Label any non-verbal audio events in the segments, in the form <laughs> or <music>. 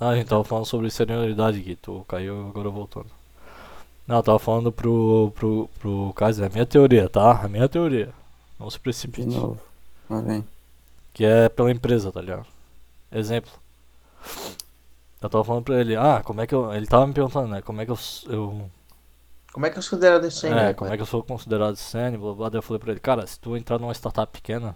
Ah, a gente tava falando sobre senioridade aqui, tu caiu agora voltando. Não, eu tava falando pro, pro, pro Kaiser, é a minha teoria, tá? É a minha teoria. Não se De precipite. novo. Lá vem. Que é pela empresa, tá ligado? Exemplo. Eu tava falando pra ele, ah, como é que eu. Ele tava me perguntando, né? Como é que eu. eu Como é que é considerado esse sênior? é, como é que eu sou considerado sênior, blá blá. Daí eu falei pra ele, cara, se tu entrar numa startup pequena,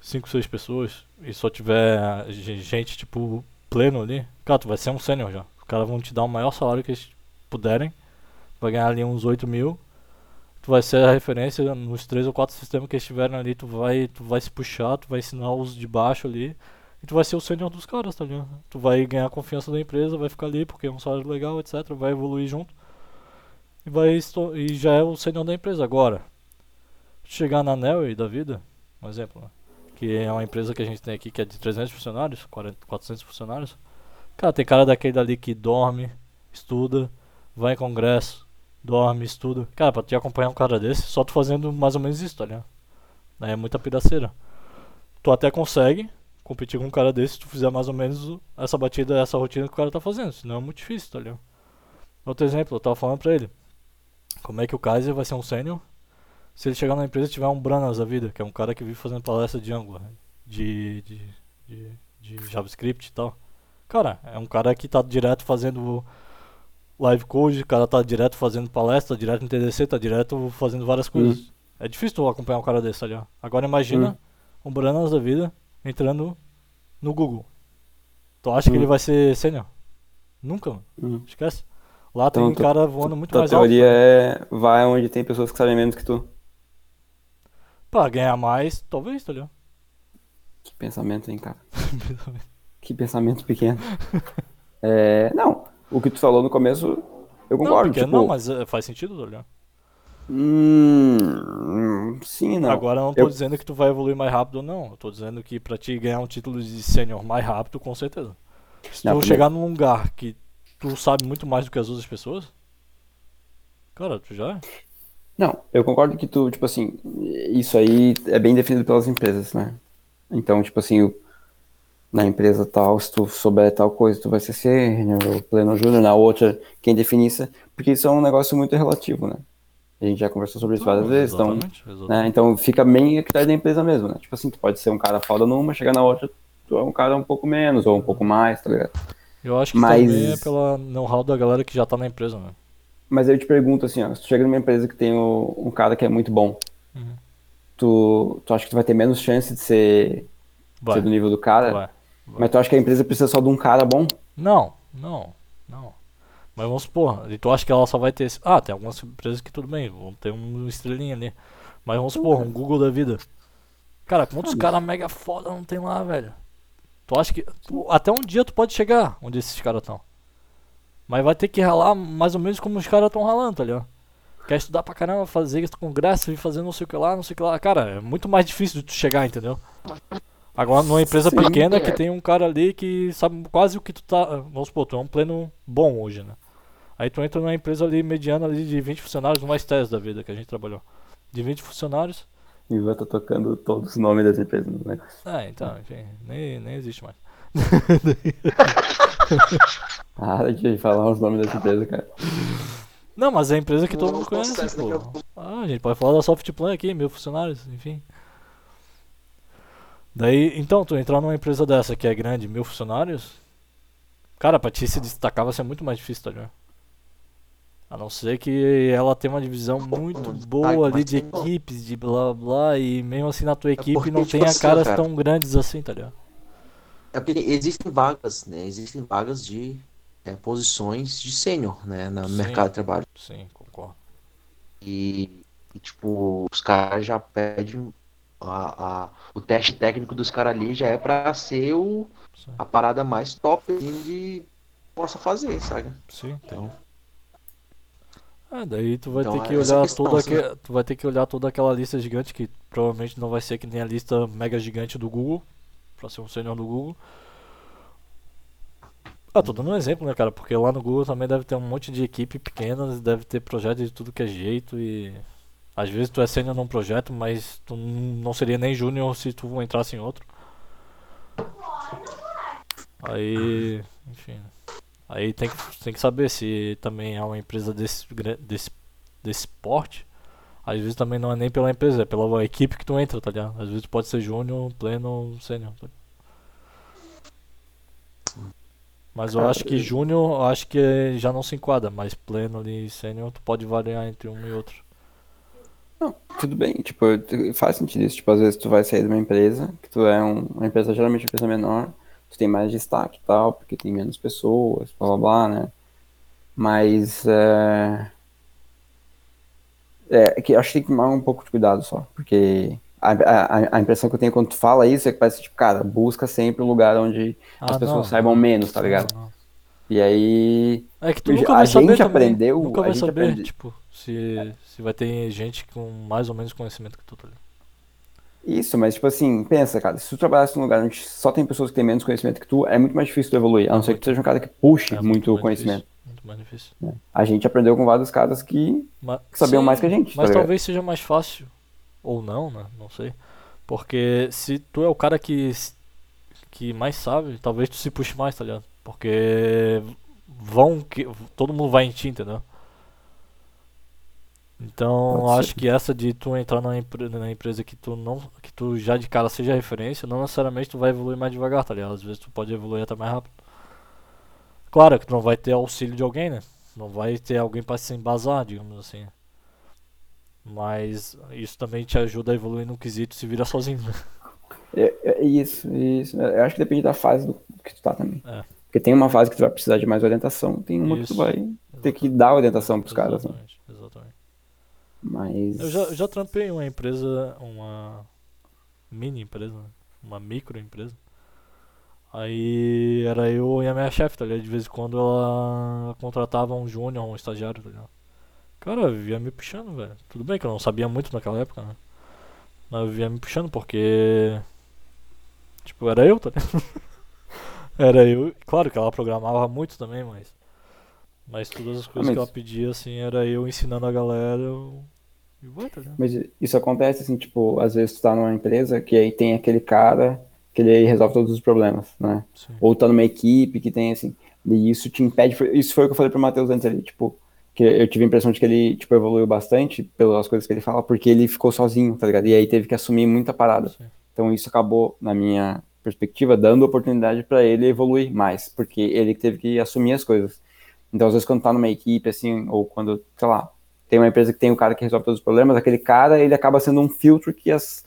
5, 6 pessoas, e só tiver ge- gente, tipo, pleno ali, cara, tu vai ser um sênior já. Os caras vão te dar o maior salário que eles puderem, vai ganhar ali uns 8 mil, tu vai ser a referência nos três ou quatro sistemas que eles tiverem ali, tu vai, tu vai se puxar, tu vai ensinar os de baixo ali, e tu vai ser o sênior dos caras, tá ligado? Tu vai ganhar confiança da empresa, vai ficar ali porque é um salário legal, etc, vai evoluir junto. E, vai, e já é o sênior da empresa. Agora, chegar na Nelway da vida, um exemplo, né? Que é uma empresa que a gente tem aqui que é de 300 funcionários, 40, 400 funcionários. Cara, tem cara daquele ali que dorme, estuda, vai em congresso, dorme, estuda. Cara, pra te acompanhar um cara desse, só tu fazendo mais ou menos isso, tá ligado? Aí é muita piraceira. Tu até consegue competir com um cara desse se tu fizer mais ou menos essa batida, essa rotina que o cara tá fazendo. Senão é muito difícil, tá ligado? Outro exemplo, eu tava falando pra ele. Como é que o Kaiser vai ser um sênior se ele chegar na empresa e tiver um Branas da vida, que é um cara que vive fazendo palestra de Angular, de, de, de, de JavaScript e tal. Cara, é um cara que tá direto fazendo live code, o cara tá direto fazendo palestra, direto no TDC, tá direto fazendo várias coisas. É difícil tu acompanhar um cara desse ali, ó. Agora imagina um Branas da vida entrando no Google. Tu acha que Hum. ele vai ser sênior? Nunca, mano. Hum. Esquece. Lá Então, tem tu- cara voando muito mais alto. teoria é vai onde tem pessoas que sabem menos que tu. Pra ganhar mais, talvez, tá ligado? Que pensamento, hein, cara? <laughs> Que pensamento pequeno. É, não, o que tu falou no começo, eu Não, concordo. porque tipo, não, mas é, faz sentido, tá ligado? hum, sim, não. Agora eu não tô Eu- dizendo que tu vai evoluir mais rápido ou não. Eu tô dizendo que pra te ganhar um título de sênior mais rápido, com certeza. Se Não, tu chegar num lugar que tu sabe muito mais do que as outras pessoas, cara, tu já é. Não, eu concordo que tu, tipo assim, isso aí é bem definido pelas empresas, né? Então, tipo assim, o- na empresa tal, se tu souber tal coisa, tu vai ser sênior, ou pleno júnior, na outra, quem define isso, porque isso é um negócio muito relativo, né? A gente já conversou sobre isso várias vezes, então, né? Então fica bem a critério da empresa mesmo, né? Tipo assim, tu pode ser um cara foda numa, chegar na outra, tu é um cara um pouco menos, ou um pouco mais, tá ligado? Eu acho que Mas- também é pela know-how da galera que já tá na empresa, né? Mas eu te pergunto assim, ó, se tu chega numa empresa que tem o- um cara que é muito bom, Uhum. tu, tu acha que tu vai ter menos chance de ser, Vai, ser do nível do cara? vai. Mas tu acha que a empresa precisa só de um cara bom? Não, não, não. Mas vamos supor, e tu acha que ela só vai ter esse. Ah, tem algumas empresas que tudo bem, vão ter um estrelinha ali. Mas vamos supor, um Google da vida. Cara, quantos caras mega foda não tem lá, velho? Tu acha que. tu- até um dia tu pode chegar onde esses caras estão. Mas vai ter que ralar mais ou menos como os caras estão ralando, tá ligado? Quer estudar pra caramba, fazer esse congresso e fazer não sei o que lá, não sei o que lá. Cara, é muito mais difícil de tu chegar, entendeu? Agora numa empresa Sim. pequena que tem um cara ali que sabe quase o que tu tá. Vamos supor, tu é um pleno bom hoje, né? Aí tu entra numa empresa ali mediana ali de 20 funcionários, no mais tese da vida que a gente trabalhou. De 20 funcionários. E eu tô tocando todos os nomes das empresas no negócio. Ah, então, enfim, nem, nem existe mais. <laughs> <laughs> Para de falar os nomes das empresas, cara. Não, mas é a empresa que todo mundo conhece, pô. Ah, a gente pode falar da Softplan aqui, mil funcionários, enfim. Daí, então, tu entrar numa empresa dessa que é grande, mil funcionários, cara, pra ti se destacar vai ser muito mais difícil, tá ligado? A não ser que ela tenha uma divisão muito boa ali de equipes, de blá blá, e mesmo assim na tua equipe porque, não tenha caras cara. tão grandes assim, tá ligado? É porque existem vagas, né? Existem vagas de é, posições de sênior, né? No Sim. mercado de trabalho. Sim, concordo. E, e, tipo, os caras já pedem a, a- o teste técnico dos caras ali já é pra ser o, Sim, a parada mais top de possa fazer, sabe? sim. Então, Ah, daí tu vai Então, ter que essa olhar questão, toda assim, tu vai ter que olhar toda aquela lista gigante que provavelmente não vai ser que nem a lista mega gigante do Google, pra ser um sênior do Google. Ah, tô dando um exemplo, né, cara? Porque lá no Google também deve ter um monte de equipe pequenas, deve ter projeto de tudo que é jeito e às vezes tu é sênior num projeto, mas tu não seria nem júnior se tu entrasse em outro. Aí, enfim. Aí tem que, tem que saber se também é uma empresa desse, desse, desse porte. Às vezes também não é nem pela empresa, é pela equipe que tu entra, tá ligado? Às vezes pode ser júnior, pleno, sênior. tá? Mas eu Cara, acho que júnior, eu acho que já não se enquadra, mas pleno ali e sênior tu pode variar entre um e outro. Não, tudo bem, tipo, faz sentido isso. Tipo, às vezes tu vai sair de uma empresa, que tu é um- uma empresa, geralmente uma empresa menor, tu tem mais destaque e tal, porque tem menos pessoas, blá blá blá, né? Mas é. É que acho que tem que tomar um pouco de cuidado só, porque a, a, a impressão que eu tenho quando tu fala isso é que parece tipo, cara, busca sempre o lugar onde as Ah, pessoas não, saibam menos, tá ligado? Não. E aí. É que tu A nunca vai gente saber também. aprendeu- nunca a vai gente saber, aprende- tipo, se, se vai ter gente com mais ou menos conhecimento que tu, tá ligado? Isso, mas tipo assim, pensa, cara, se tu trabalhasse num lugar onde só tem pessoas que têm menos conhecimento que tu, é muito mais difícil tu evoluir, a não ser que tu seja um cara que puxe É muito mais conhecimento. difícil, muito mais difícil. A gente aprendeu com vários caras que Mas, sabiam sim, mais que a gente, tá Mas ligado? talvez seja mais fácil. Ou não, né? Não sei. Porque se tu é o cara que, que mais sabe, talvez tu se puxe mais, tá ligado? Porque vão que todo mundo vai em ti, entendeu? Então Pode ser. acho que essa de tu entrar na, empre- na empresa que tu não que tu já de cara seja referência, não necessariamente tu vai evoluir mais devagar, tá ligado? Às vezes tu pode evoluir até mais rápido. Claro que tu não vai ter auxílio de alguém, né? Não vai ter alguém pra se embasar, digamos assim. Mas isso também te ajuda a evoluir no quesito se vira sozinho, né? É, é isso, isso. Eu acho que depende da fase do que tu tá também. É. Porque tem uma fase que tu vai precisar de mais orientação, tem uma que Isso. tu vai ter que dar orientação pros caras, né? Exatamente, exatamente. Mas. Eu já, eu já trampei uma empresa, uma mini empresa, uma micro empresa. Aí era eu e a minha chefe, tá ligado? De vez em quando ela contratava um júnior, um estagiário, tá ligado? Cara, eu via me puxando, velho. Tudo bem que eu não sabia muito naquela época, né? Mas eu via me puxando porque. Tipo, era eu, tá ligado? <laughs> era eu. Claro que ela programava muito também, mas. Mas todas as coisas mas- que ela pedia, assim, era eu ensinando a galera. Eu... E vai, tá ligado? Mas isso acontece assim, tipo, às vezes tu tá numa empresa que aí tem aquele cara que ele aí resolve todos os problemas, né? Sim. Ou tá numa equipe que tem assim, e isso te impede, isso foi o que eu falei pro Matheus antes ali, tipo, que eu tive a impressão de que ele, tipo, evoluiu bastante pelas coisas que ele fala, porque ele ficou sozinho, tá ligado? E aí teve que assumir muita parada. Sim. Então isso acabou, na minha perspectiva, dando oportunidade para ele evoluir mais, porque ele teve que assumir as coisas. Então, às vezes, quando tá numa equipe, assim, ou quando, sei lá, tem uma empresa que tem o cara que resolve todos os problemas, aquele cara, ele acaba sendo um filtro que as,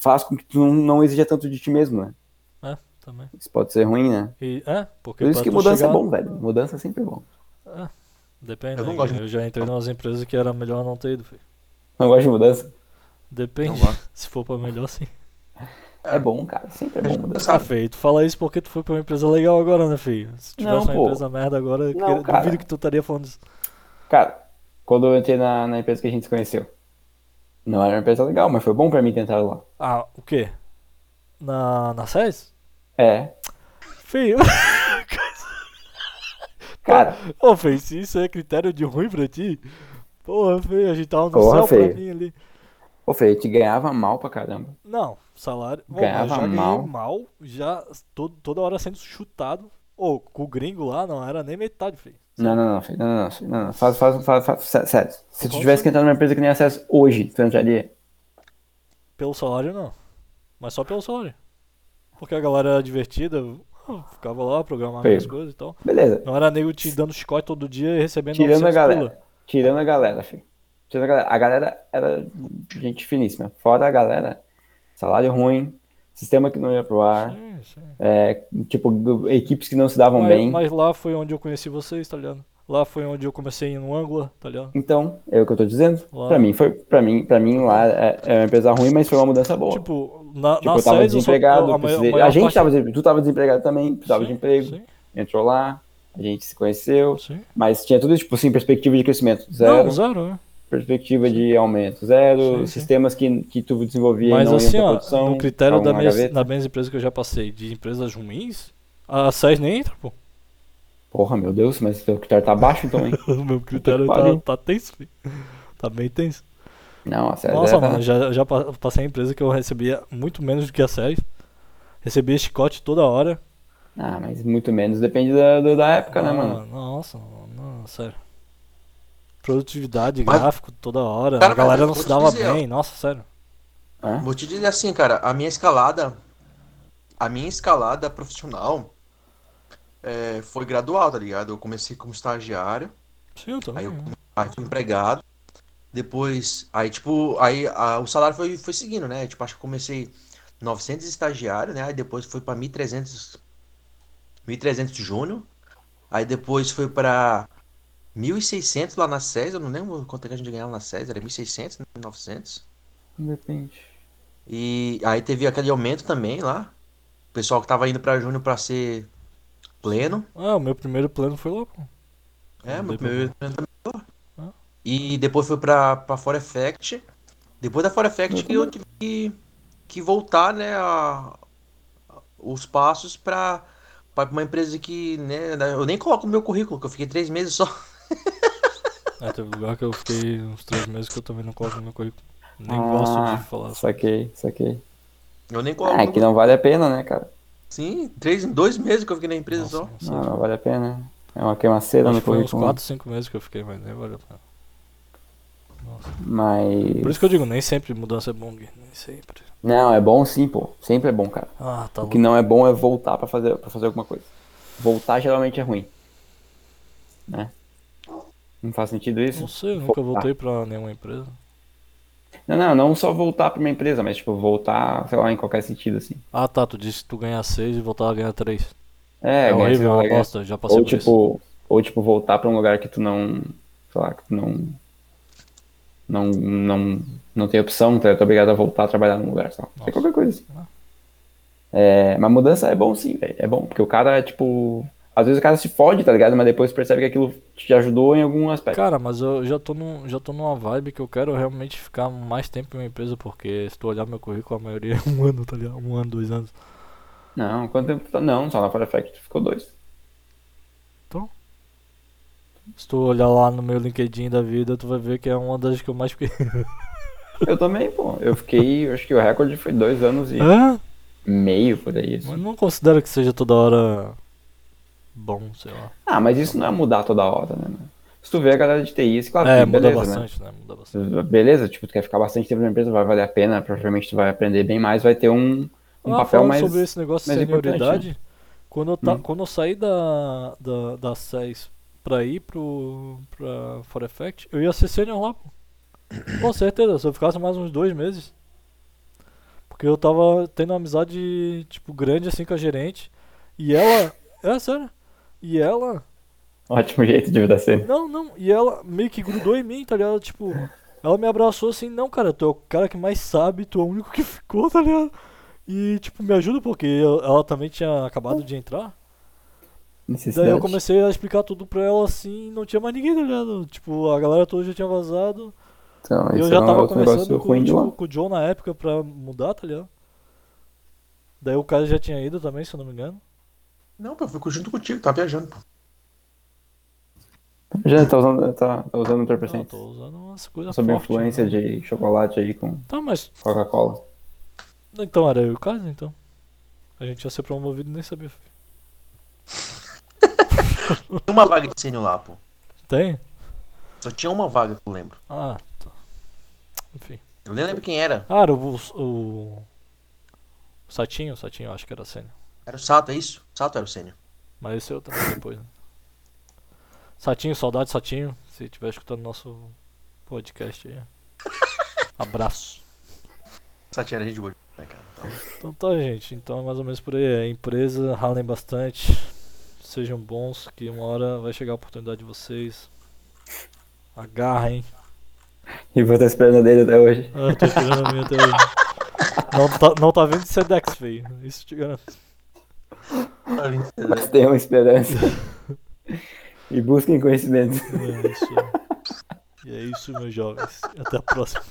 faz com que tu não, não exija tanto de ti mesmo, né? É, também. Isso pode ser ruim, né? E, é, porque Por isso que mudança chegar- é bom, velho. Mudança sempre é bom. Depende, Eu não né? gosto de- Eu já entrei em umas empresas que era melhor não ter ido, filho. Não gosto de mudança? Depende. <laughs> Se for pra melhor, sim. É bom, cara. Sempre é bom mudança. Ah, feio, tu fala isso porque tu foi pra uma empresa legal agora, né, filho? Se tivesse Não, uma pô. empresa merda agora, Não, duvido que tu estaria falando isso. Cara, quando eu entrei na, na empresa que a gente se conheceu, não era uma empresa legal, mas foi bom pra mim ter entrado lá. Ah, o quê? Na, na SES? É, Feio. <laughs> cara, Ô, feio, se isso é critério de ruim pra ti, porra, feio, a gente tava no Porra, céu feio. pra mim ali. ô Fê, te ganhava mal pra caramba. Não, salário. Bom, Ganhava eu já mal. mal, já todo, toda hora sendo chutado. Ô, com o gringo lá não era nem metade, feio. Não, não, não, Fê, não, não, não, Fê, não, não. Faz, faz, faz, faz, sé- sério. Se tu tivesse que entrar numa empresa que nem acesso hoje, tu entraria? Pelo salário não. Mas só pelo salário. Porque a galera era divertida, eu ficava lá, programava Feio. as coisas e tal. Beleza. Não era nego te dando chicote todo dia e recebendo Tirando a 900 galera. pila. Tirando a galera, Fê. Tirando a galera. A galera era gente finíssima. Fora a galera, salário ruim, sistema que não ia pro ar, Sim, sim. é, tipo, equipes que não se davam Mas, bem. mas lá foi onde eu conheci vocês, tá ligado? Lá foi onde eu comecei no Angular, tá ligado? Então, é o que eu tô dizendo. Lá. Pra mim, foi, pra mim, pra mim lá é, é uma empresa ruim, mas foi uma mudança boa. Tipo, Tipo, na, na eu tava desempregado, eu- a precisei- a gente parte- tava, desempregado, tu tava desempregado também, precisava de Sim, emprego, Sim, entrou lá, a gente se conheceu, sim. mas tinha tudo, tipo assim, perspectiva de crescimento, zero, Não, zero, né? Perspectiva de aumento, zero, Sim, sim. sistemas que, que tu desenvolvia Mas e não assim, ó, produção, no critério da na gaveta. das minhas empresas que eu já passei, de empresas ruins, a SES nem entra, pô. Porra, meu Deus, mas teu critério tá baixo então, hein? <laughs> O meu critério tá, tá tenso, filho. Tá bem tenso. Não, a sério. Nossa, é, mano, já, já pa- passei em empresa que eu recebia muito menos do que a SES. Recebia chicote toda hora. Ah, mas muito menos depende da, da época, né, Ah, mano? Nossa, não, sério. Produtividade, Mas- gráfico toda hora. Cara, a galera não se dava dizer, ó. bem, nossa, sério. Hã? Vou te dizer assim, cara, a minha escalada, a minha escalada profissional é, foi gradual, tá ligado? Eu comecei como estagiário, Sim, eu também. aí eu né? aí fui empregado, depois, aí tipo, aí a- o salário foi, foi seguindo, né? Tipo, acho que eu comecei 900 estagiário, né? Aí depois foi pra 1.300, 1.300 júnior, aí depois foi pra 1.600 lá na SES, eu não lembro quanto é que a gente ganhava na SES, era 1.600, 1.900. Depende. E aí teve aquele aumento também lá. O pessoal que tava indo pra Júnior pra ser pleno. Ah, o meu primeiro plano foi lá, pô. É, Não meu primeiro pleno também foi lá. Ah. E depois foi pra, pra For Effect. Depois da For Effect que eu tive que, que voltar, né, a, os passos pra, pra uma empresa que, né, eu nem coloco no meu currículo, que eu fiquei três meses só. É, teve lugar que eu fiquei uns três meses que eu também não coloco no meu currículo. Nem Ah, gosto de falar. Saquei, saquei. Eu nem coloco Ah, é que não vale a pena, né, cara? Sim, três, dois meses que eu fiquei na empresa Nossa, só. não. Não, vale a pena. É uma queimaceira no que foi uns currículo. 4, 5 meses que eu fiquei, mas nem valeu a pena. Nossa. Mas. Por isso que eu digo, nem sempre mudança é bom, Gui, nem sempre. Não, é bom sim, pô. Sempre é bom, cara. Ah, tá O que louco. não é bom é voltar pra fazer, pra fazer alguma coisa. Voltar geralmente é ruim. Né? Não faz sentido isso? Não sei, eu nunca Voltar. voltei pra nenhuma empresa. Não, não, não só voltar pra uma empresa, mas tipo, voltar, sei lá, em qualquer sentido, assim. Ah, tá, tu disse que tu ganha 6 e voltar a ganhar 3. É, É, horrível, é uma bosta, já passei Ou por isso. tipo, ou tipo, voltar pra um lugar que tu não. Sei lá, que tu não. Não, não, não tem opção, tu é obrigado a voltar a trabalhar num lugar só. Sei qualquer coisa assim. Ah. É, mas mudança é bom sim, velho. É bom, porque o cara, tipo. Às vezes o cara se fode, tá ligado? Mas depois percebe que aquilo te ajudou em algum aspecto. Cara, mas eu já tô, num, já tô numa vibe que eu quero realmente ficar mais tempo em uma empresa, porque se tu olhar meu currículo, a maioria é um <laughs> ano, tá ligado? Um ano, dois anos. Não, quanto tempo tu tá? Não, só na For Effect ficou dois. Se tu olhar lá no meu LinkedIn da vida, tu vai ver que é uma das que eu mais fiquei. <laughs> Eu também, pô. Eu fiquei, eu acho que o recorde foi dois anos e Hã? meio por aí. assim. Mas não considero que seja toda hora bom, sei lá. Ah, mas isso não é mudar toda hora, né? Se tu vê a galera de TI, isso, claro É, que muda beleza, né? bastante, né? Muda bastante. Beleza, tipo, tu quer ficar bastante tempo na empresa, vai valer a pena, provavelmente tu vai aprender bem mais, vai ter um, um ah, papel mais. sobre esse negócio de importante, senioridade, quando, eu ta- Hum. quando eu saí da, da, da SES pra ir pro, pra For Effect, eu ia ser sênior lá, pô. Com certeza, se eu ficasse mais uns dois meses. Porque eu tava tendo uma amizade, tipo, grande assim com a gerente. E ela. É sério. E ela. Ótimo jeito de vida cena. Não, não. E ela meio que grudou em mim, tá ligado? Tipo, ela me abraçou assim, não, cara, tu é o cara que mais sabe, tu é o único que <laughs> ficou, tá ligado? E, tipo, me ajuda porque eu- ela também tinha acabado de entrar. Daí eu comecei a explicar tudo pra ela assim, não tinha mais ninguém, tá ligado? Tipo, a galera toda já tinha vazado. Então, eu já é tava conversando com, tipo, com o John na época pra mudar, tá ligado? Daí o cara já tinha ido também, se eu não me engano. Não, pô, eu fui junto contigo, tava viajando, pô. Já tá usando, tá, tá usando Não, 3%. tô usando umas coisas Sob fortes. influência né? de chocolate aí com Tá, mas. Coca-Cola. Então era eu e o Caso, então. A gente ia ser promovido e nem sabia. <laughs> Tem uma vaga de sênior lá, pô. Tem? Só tinha uma vaga que eu lembro. Ah, tá. Enfim. Eu nem lembro quem era. Ah, era o. O, o Satinho, o Satinho, eu acho que era sênior. Era o Sato, é isso? Sato era o sênior. Mas esse eu também depois, né? Satinho, saudade, Satinho. Se estiver escutando nosso podcast aí. <laughs> Abraço. Sato era gente boa. né, cara? Então, Então tá, gente. Então é mais ou menos por aí. É empresa, ralem bastante. Sejam bons, que uma hora vai chegar a oportunidade de vocês. Agarrem. E vou estar esperando dele até hoje. Ah, eu tô esperando a minha até hoje. Não tá, não tá vendo Sedex, feio. Isso te garanto. Mas tenham esperança. e busquem conhecimento. É isso. É isso, meus jovens. Até a próxima.